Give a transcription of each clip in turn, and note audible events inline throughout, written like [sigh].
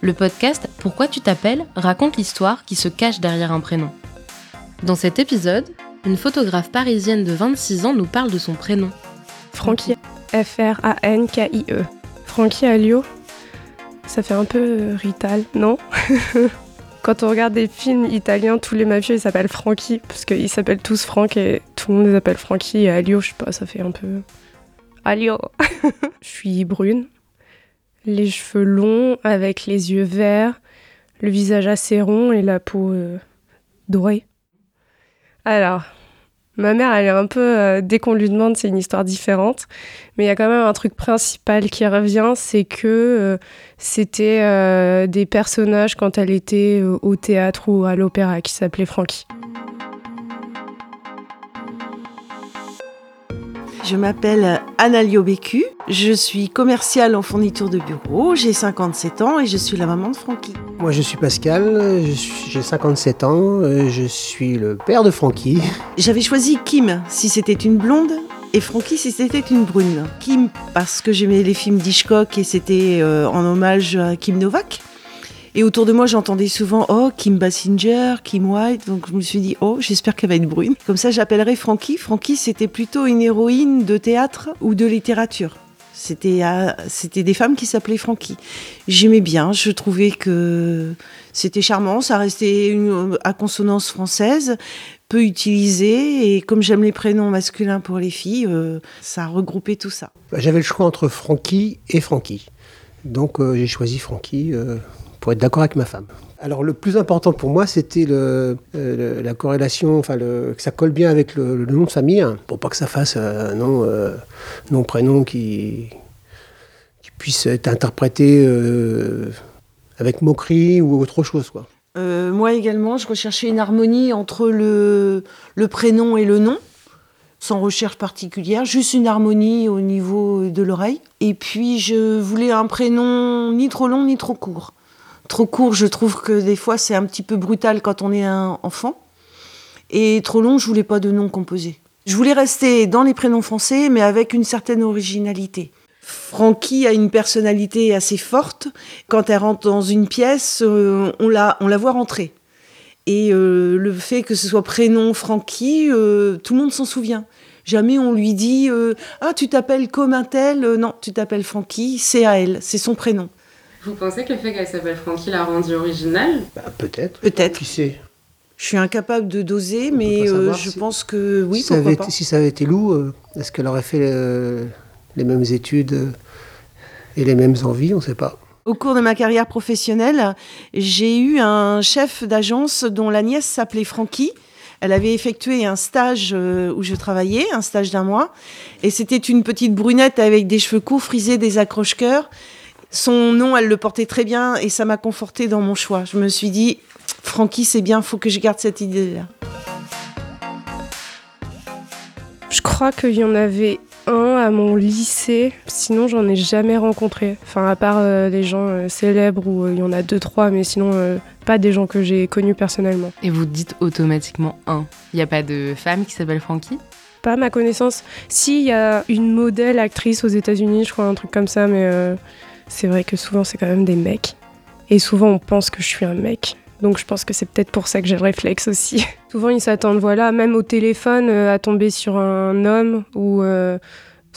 Le podcast Pourquoi tu t'appelles raconte l'histoire qui se cache derrière un prénom. Dans cet épisode, une photographe parisienne de 26 ans nous parle de son prénom. Frankie. F-R-A-N-K-I-E. Frankie Alio. Ça fait un peu euh, Rital, non? [laughs] Quand on regarde des films italiens, tous les mafieux ils s'appellent Frankie, parce qu'ils s'appellent tous Franck et tout le monde les appelle Frankie et Alio, je sais pas, ça fait un peu. Alio [laughs] Je suis brune, les cheveux longs avec les yeux verts, le visage assez rond et la peau euh, dorée. Alors, ma mère, elle est un peu. euh, dès qu'on lui demande, c'est une histoire différente. Mais il y a quand même un truc principal qui revient c'est que euh, c'était des personnages quand elle était au théâtre ou à l'opéra qui s'appelaient Frankie. Je m'appelle Annalio Bécu, je suis commerciale en fourniture de bureau, j'ai 57 ans et je suis la maman de Francky. Moi, je suis Pascal, j'ai 57 ans, je suis le père de Francky. J'avais choisi Kim si c'était une blonde et Francky si c'était une brune. Kim parce que j'aimais les films d'Hitchcock et c'était euh, en hommage à Kim Novak. Et autour de moi, j'entendais souvent Oh, Kim Basinger, Kim White. Donc je me suis dit Oh, j'espère qu'elle va être brune. Comme ça, j'appellerai Francky. Francky, c'était plutôt une héroïne de théâtre ou de littérature. C'était euh, c'était des femmes qui s'appelaient Francky. J'aimais bien, je trouvais que c'était charmant, ça restait à consonance française, peu utilisé, et comme j'aime les prénoms masculins pour les filles, euh, ça a regroupé tout ça. Bah, J'avais le choix entre Francky et Francky. Donc euh, j'ai choisi Francky pour être d'accord avec ma femme. Alors le plus important pour moi, c'était le, euh, la corrélation, enfin le- que ça colle bien avec le, le nom de famille, hein, pour pas que ça fasse un nom, euh, nom prénom qui, qui puisse être interprété euh, avec moquerie ou autre chose. Quoi. Euh, moi également, je recherchais une harmonie entre le, le prénom et le nom, sans recherche particulière, juste une harmonie au niveau de l'oreille. Et puis je voulais un prénom ni trop long ni trop court. Trop court, je trouve que des fois c'est un petit peu brutal quand on est un enfant. Et trop long, je voulais pas de nom composé. Je voulais rester dans les prénoms français, mais avec une certaine originalité. Francky a une personnalité assez forte. Quand elle rentre dans une pièce, euh, on, la, voit rentrer. Et euh, le fait que ce soit prénom Francky, euh, tout le monde s'en souvient. Jamais on lui dit Ah, tu t'appelles comme un tel? Non, tu t'appelles Francky, c'est à elle, c'est son prénom. Vous pensez que le fait qu'elle s'appelle Frankie l'a rendue originale Bah, Peut-être. Peut-être. Qui sait Je suis incapable de doser, On mais euh, je si- pense que oui, si, ça pourquoi avait pas. été, si ça avait été Lou, euh, est-ce qu'elle aurait fait euh, les mêmes études euh, et les mêmes envies On ne sait pas. Au cours de ma carrière professionnelle, j'ai eu un chef d'agence dont la nièce s'appelait Francky. Elle avait effectué un stage où je travaillais, un stage d'un mois, et c'était une petite brunette avec des cheveux courts frisés, des accroche-cœurs. Son nom, elle le portait très bien et ça m'a conforté dans mon choix. Je me suis dit, Francky, c'est bien, faut que je garde cette idée-là. Je crois qu'il y en avait un à mon lycée, sinon j'en ai jamais rencontré. Enfin, à part euh, les gens euh, célèbres où euh, il y en a deux, trois, mais sinon euh, pas des gens que j'ai connus personnellement. Et vous dites automatiquement un. Il n'y a pas de femme qui s'appelle Frankie Pas à ma connaissance. Si, il y a une modèle actrice aux États-Unis, je crois, un truc comme ça, mais euh, c'est vrai que souvent c'est quand même des mecs. Et souvent on pense que je suis un mec. Donc je pense que c'est peut-être pour ça que j'ai le réflexe aussi. [laughs] souvent ils s'attendent, voilà, même au téléphone, euh, à tomber sur un homme ou. euh,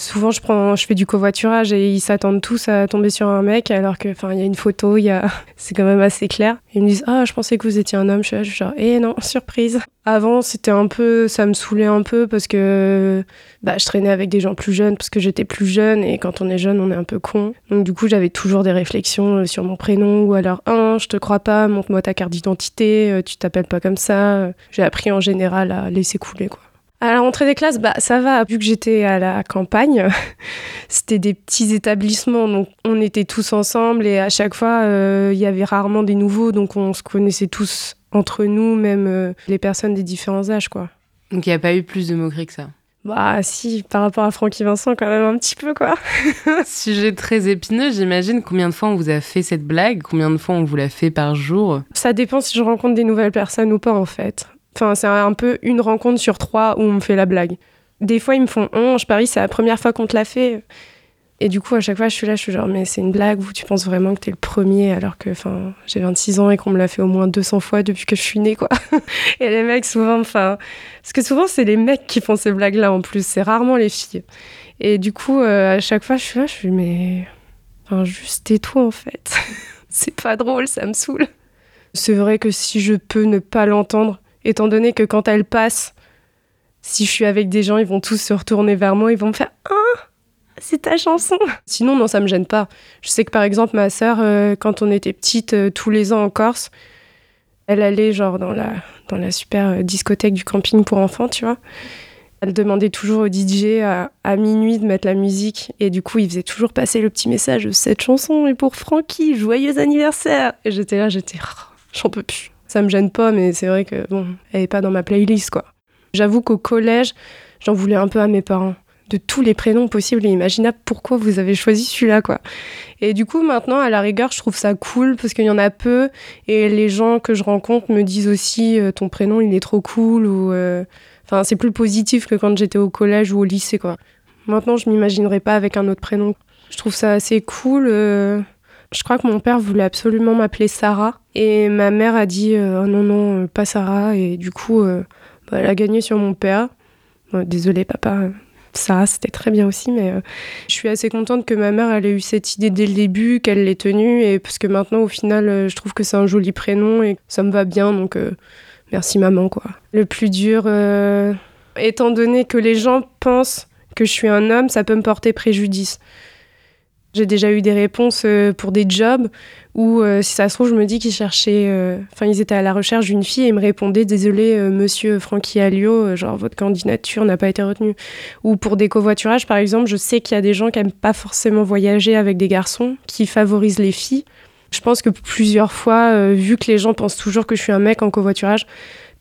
Souvent, je prends, fais du covoiturage et ils s'attendent tous à tomber sur un mec, alors que, enfin, il y a une photo, il y a, [laughs] c'est quand même assez clair. Ils me disent, ah, je pensais que vous étiez un homme. Je suis là, je suis genre, eh non, [laughs] surprise. Avant, c'était un peu, ça me saoulait un peu parce que, bah, je traînais avec des gens plus jeunes parce que j'étais plus jeune et quand on est jeune, on est un peu con. Donc du coup, j'avais toujours des réflexions euh, sur mon prénom ou alors, un, je te crois pas, montre-moi ta carte d'identité, euh, tu t'appelles pas comme ça. J'ai appris en général à laisser couler, quoi. À la rentrée des classes, bah ça va, vu que j'étais à la campagne, [laughs] c'était des petits établissements, donc on était tous ensemble et à chaque fois, euh, il y avait rarement des nouveaux, donc on se connaissait tous entre nous, même euh, les personnes des différents âges, quoi. Donc il n'y a pas eu plus de moqueries que ça? Bah si, par rapport à Francky Vincent, quand même un petit peu, quoi. [laughs] Sujet très épineux, j'imagine. Combien de fois on vous a fait cette blague? Combien de fois on vous l'a fait par jour? Ça dépend si je rencontre des nouvelles personnes ou pas, en fait. Enfin, c'est un peu une rencontre sur trois où on me fait la blague. Des fois, ils me font oh, je parie, c'est la première fois qu'on te l'a fait. Et du coup, à chaque fois, je suis là, je suis genre, mais c'est une blague ou tu penses vraiment que t'es le premier alors que enfin, j'ai 26 ans et qu'on me l'a fait au moins 200 fois depuis que je suis née, quoi. [laughs] et les mecs, souvent, enfin. Parce que souvent, c'est les mecs qui font ces blagues-là en plus, c'est rarement les filles. Et du coup, euh, à chaque fois, je suis là, je suis, mais. Enfin, juste tais-toi, en fait. [laughs] c'est pas drôle, ça me saoule. C'est vrai que si je peux ne pas l'entendre, étant donné que quand elle passe, si je suis avec des gens, ils vont tous se retourner vers moi, ils vont me faire Ah, c'est ta chanson. Sinon, non, ça me gêne pas. Je sais que par exemple, ma sœur, euh, quand on était petite, euh, tous les ans en Corse, elle allait genre dans la, dans la super euh, discothèque du camping pour enfants, tu vois. Elle demandait toujours au DJ à, à, minuit de mettre la musique et du coup il faisait toujours passer le petit message cette chanson est pour Francky, joyeux anniversaire. Et j'étais là, j'étais, oh, j'en peux plus ça me gêne pas, mais c'est vrai que bon, elle est pas dans ma playlist quoi. J'avoue qu'au collège, j'en voulais un peu à mes parents. De tous les prénoms possibles et imaginables, pourquoi vous avez choisi celui-là, quoi? Et du coup, maintenant, à la rigueur, je trouve ça cool parce qu'il y en a peu et les gens que je rencontre me disent aussi euh, ton prénom, il est trop cool ou. Euh, enfin, c'est plus positif que quand j'étais au collège ou au lycée, quoi. Maintenant, je m'imaginerais pas avec un autre prénom. Je trouve ça assez cool. Euh, je crois que mon père voulait absolument m'appeler Sarah et ma mère a dit euh, oh non non euh, pas Sarah et du coup euh, bah, elle a gagné sur mon père. désolée papa, Sarah c'était très bien aussi mais je suis assez contente que ma mère ait eu cette idée dès le début, qu'elle l'ait tenue et parce que maintenant au final je trouve que c'est un joli prénom et ça me va bien donc merci maman quoi. Le plus dur étant donné que les gens pensent que je suis un homme, ça peut me porter préjudice. J'ai déjà eu des réponses euh, pour des jobs où, euh, si ça se trouve, je me dis qu'ils cherchaient. Euh, enfin, ils étaient à la recherche d'une fille et ils me répondaient Désolé, monsieur Francky Alliot, genre votre candidature n'a pas été retenue. Ou pour des covoiturages, par exemple, je sais qu'il y a des gens qui n'aiment pas forcément voyager avec des garçons, qui favorisent les filles. Je pense que plusieurs fois, vu que les gens pensent toujours que je suis un mec en covoiturage,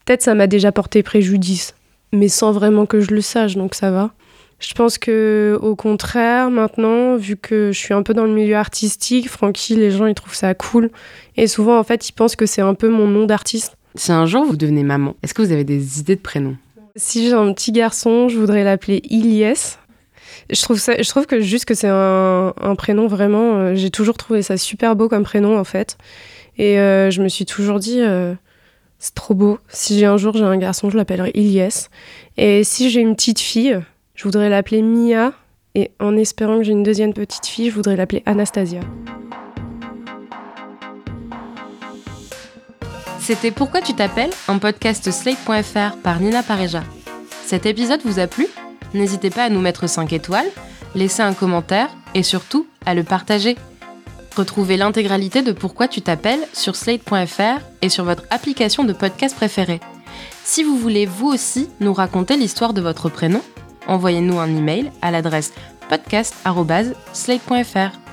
peut-être ça m'a déjà porté préjudice, mais sans vraiment que je le sache, donc ça va. Je pense que au contraire, maintenant, vu que je suis un peu dans le milieu artistique, Francky, les gens ils trouvent ça cool. Et souvent, en fait, ils pensent que c'est un peu mon nom d'artiste. Si un jour vous devenez maman, est-ce que vous avez des idées de prénom Si j'ai un petit garçon, je voudrais l'appeler Ilyes. Je trouve, ça, je trouve que juste que c'est un, un, prénom vraiment. Euh, j'ai toujours trouvé ça super beau comme prénom en fait. Et euh, je me suis toujours dit, euh, c'est trop beau. Si j'ai un jour j'ai un garçon, je l'appellerai Ilyes. Et si j'ai une petite fille, je voudrais l'appeler Mia et en espérant que j'ai une deuxième petite fille, je voudrais l'appeler Anastasia. C'était Pourquoi tu t'appelles un podcast slate.fr par Nina Pareja. Cet épisode vous a plu? N'hésitez pas à nous mettre 5 étoiles, laisser un commentaire et surtout à le partager. Retrouvez l'intégralité de Pourquoi tu t'appelles sur slate.fr et sur votre application de podcast préférée. Si vous voulez vous aussi nous raconter l'histoire de votre prénom, envoyez-nous un email à l'adresse podcast.slate.fr.